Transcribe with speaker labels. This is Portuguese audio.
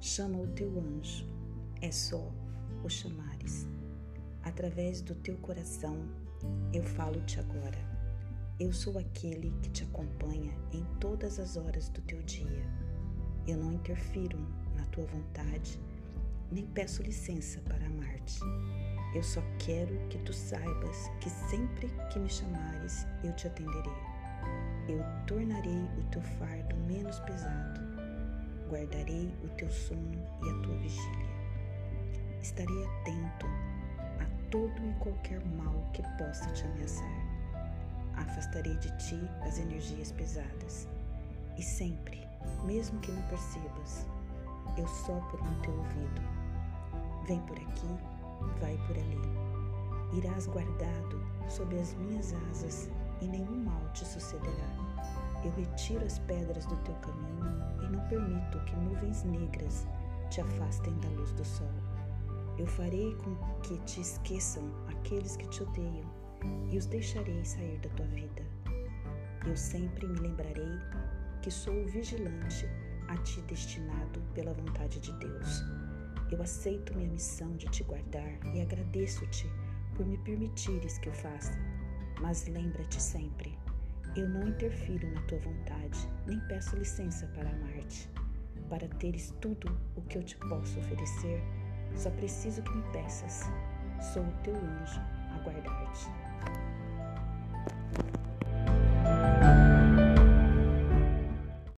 Speaker 1: Chama o teu anjo, é só o chamares. Através do teu coração, eu falo-te agora. Eu sou aquele que te acompanha em todas as horas do teu dia. Eu não interfiro na tua vontade, nem peço licença para amar-te. Eu só quero que tu saibas que sempre que me chamares, eu te atenderei. Eu tornarei o teu fardo menos pesado. Guardarei o teu sono e a tua vigília. Estarei atento a todo e qualquer mal que possa te ameaçar. Afastarei de ti as energias pesadas. E sempre, mesmo que não percebas, eu sopro no teu ouvido. Vem por aqui vai por ali. Irás guardado sob as minhas asas e nenhum mal te sucederá. Eu retiro as pedras do teu caminho e não permito que nuvens negras te afastem da luz do sol. Eu farei com que te esqueçam aqueles que te odeiam e os deixarei sair da tua vida. Eu sempre me lembrarei que sou o vigilante a ti destinado pela vontade de Deus. Eu aceito minha missão de te guardar e agradeço-te por me permitires que eu faça. Mas lembra-te sempre, eu não interfiro na tua vontade, nem peço licença para amar-te. Para teres tudo o que eu te posso oferecer, só preciso que me peças. Sou o teu anjo a guardar-te.